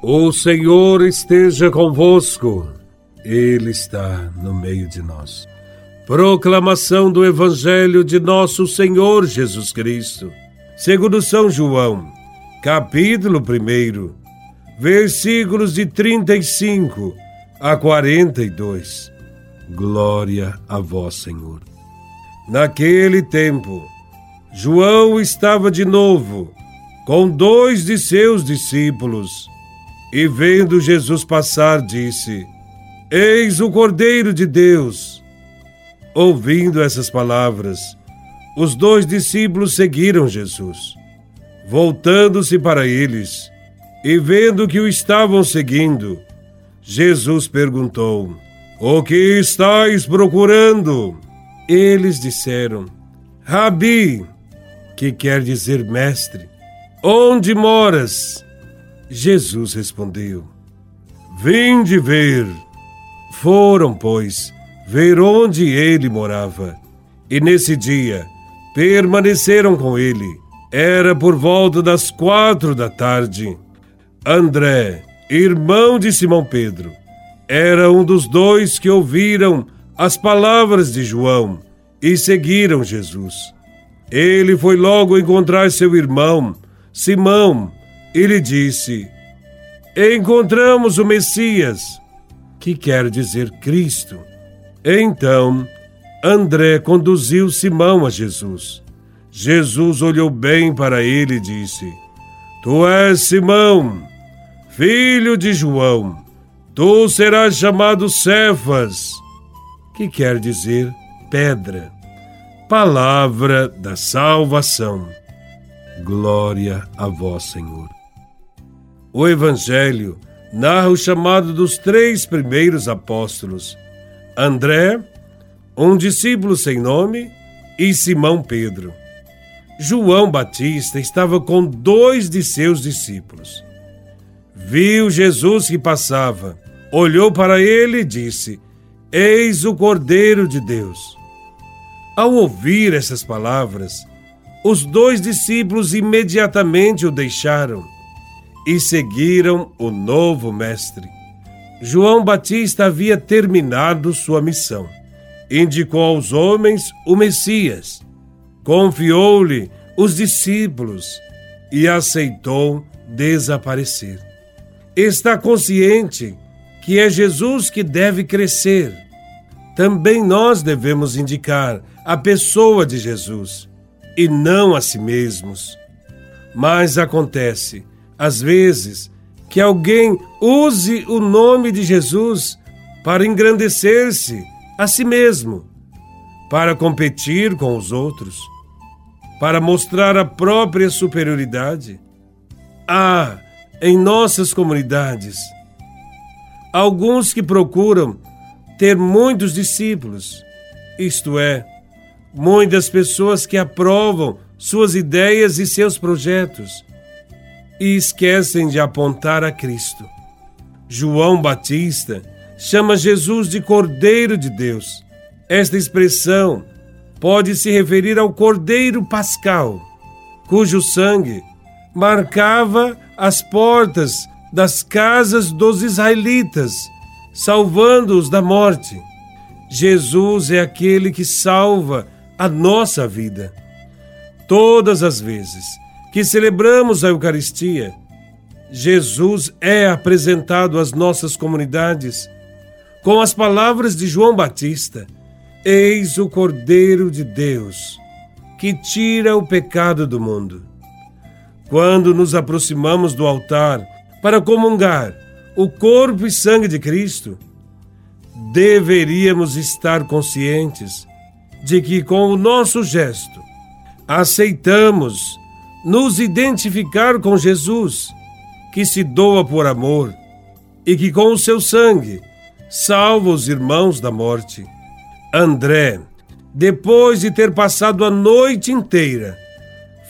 O Senhor esteja convosco, Ele está no meio de nós. Proclamação do Evangelho de Nosso Senhor Jesus Cristo, segundo São João, capítulo 1, versículos de 35 a 42. Glória a Vós, Senhor. Naquele tempo, João estava de novo com dois de seus discípulos e, vendo Jesus passar, disse: Eis o Cordeiro de Deus. Ouvindo essas palavras, os dois discípulos seguiram Jesus. Voltando-se para eles e vendo que o estavam seguindo, Jesus perguntou: O que estáis procurando? Eles disseram: Rabi, que quer dizer mestre, onde moras? Jesus respondeu: Vinde ver. Foram, pois, ver onde ele morava. E nesse dia permaneceram com ele. Era por volta das quatro da tarde. André, irmão de Simão Pedro, era um dos dois que ouviram as palavras de João e seguiram Jesus. Ele foi logo encontrar seu irmão, Simão, e lhe disse: Encontramos o Messias, que quer dizer Cristo. Então, André conduziu Simão a Jesus. Jesus olhou bem para ele e disse: Tu és Simão, filho de João. Tu serás chamado Cefas, que quer dizer pedra. Palavra da salvação. Glória a vós, Senhor. O Evangelho narra o chamado dos três primeiros apóstolos: André, um discípulo sem nome, e Simão Pedro. João Batista estava com dois de seus discípulos. Viu Jesus que passava, olhou para ele e disse: Eis o Cordeiro de Deus. Ao ouvir essas palavras, os dois discípulos imediatamente o deixaram e seguiram o novo Mestre. João Batista havia terminado sua missão. Indicou aos homens o Messias, confiou-lhe os discípulos e aceitou desaparecer. Está consciente que é Jesus que deve crescer. Também nós devemos indicar a pessoa de Jesus e não a si mesmos. Mas acontece às vezes, que alguém use o nome de Jesus para engrandecer-se a si mesmo, para competir com os outros, para mostrar a própria superioridade. Há em nossas comunidades alguns que procuram ter muitos discípulos, isto é, muitas pessoas que aprovam suas ideias e seus projetos e esquecem de apontar a Cristo. João Batista chama Jesus de Cordeiro de Deus. Esta expressão pode se referir ao Cordeiro Pascal, cujo sangue marcava as portas das casas dos israelitas, salvando-os da morte. Jesus é aquele que salva a nossa vida. Todas as vezes que celebramos a Eucaristia, Jesus é apresentado às nossas comunidades com as palavras de João Batista: Eis o Cordeiro de Deus, que tira o pecado do mundo. Quando nos aproximamos do altar para comungar o corpo e sangue de Cristo, deveríamos estar conscientes de que, com o nosso gesto, aceitamos nos identificar com Jesus, que se doa por amor e que com o seu sangue salva os irmãos da morte. André, depois de ter passado a noite inteira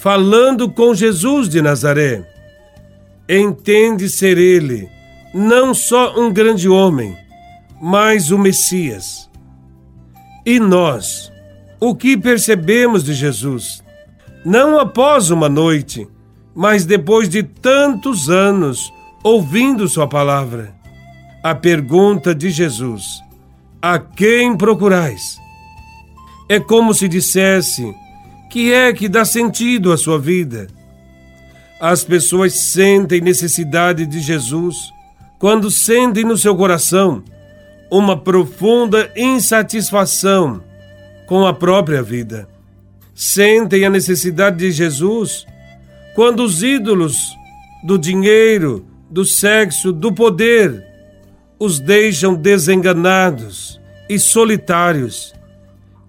falando com Jesus de Nazaré, entende ser ele não só um grande homem, mas o Messias. E nós, o que percebemos de Jesus? Não após uma noite, mas depois de tantos anos ouvindo Sua palavra. A pergunta de Jesus: A quem procurais? É como se dissesse: Que é que dá sentido à sua vida? As pessoas sentem necessidade de Jesus quando sentem no seu coração uma profunda insatisfação com a própria vida. Sentem a necessidade de Jesus quando os ídolos do dinheiro, do sexo, do poder os deixam desenganados e solitários.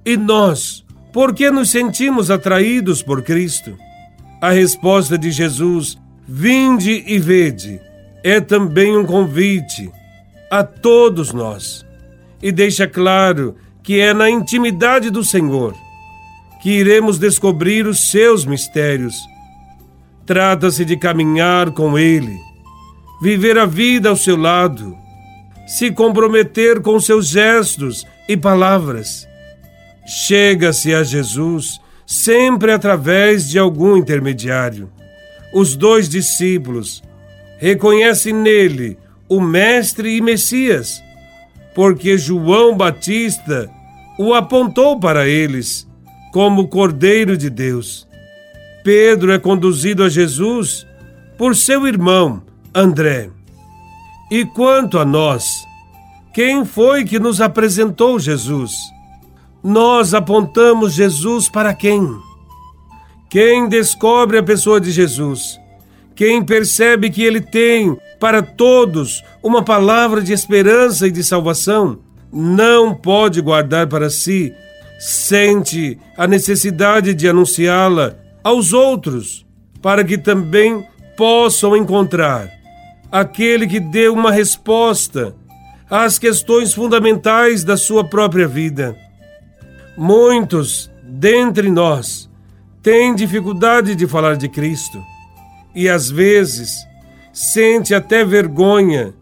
E nós, por que nos sentimos atraídos por Cristo? A resposta de Jesus, vinde e vede, é também um convite a todos nós e deixa claro que é na intimidade do Senhor que iremos descobrir os seus mistérios. Trata-se de caminhar com Ele, viver a vida ao seu lado, se comprometer com seus gestos e palavras. Chega-se a Jesus sempre através de algum intermediário. Os dois discípulos reconhecem nele o Mestre e Messias, porque João Batista o apontou para eles como Cordeiro de Deus. Pedro é conduzido a Jesus por seu irmão André. E quanto a nós, quem foi que nos apresentou Jesus? Nós apontamos Jesus para quem? Quem descobre a pessoa de Jesus? Quem percebe que ele tem para todos uma palavra de esperança e de salvação, não pode guardar para si, sente a necessidade de anunciá-la aos outros, para que também possam encontrar aquele que deu uma resposta às questões fundamentais da sua própria vida. Muitos dentre nós têm dificuldade de falar de Cristo e às vezes sente até vergonha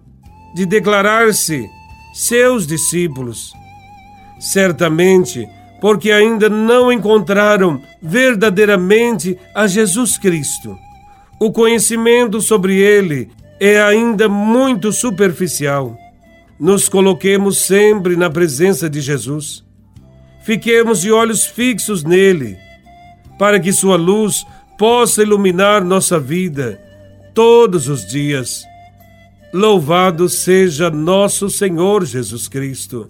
de declarar-se seus discípulos. Certamente porque ainda não encontraram verdadeiramente a Jesus Cristo. O conhecimento sobre ele é ainda muito superficial. Nos coloquemos sempre na presença de Jesus Fiquemos de olhos fixos nele, para que sua luz possa iluminar nossa vida todos os dias. Louvado seja nosso Senhor Jesus Cristo,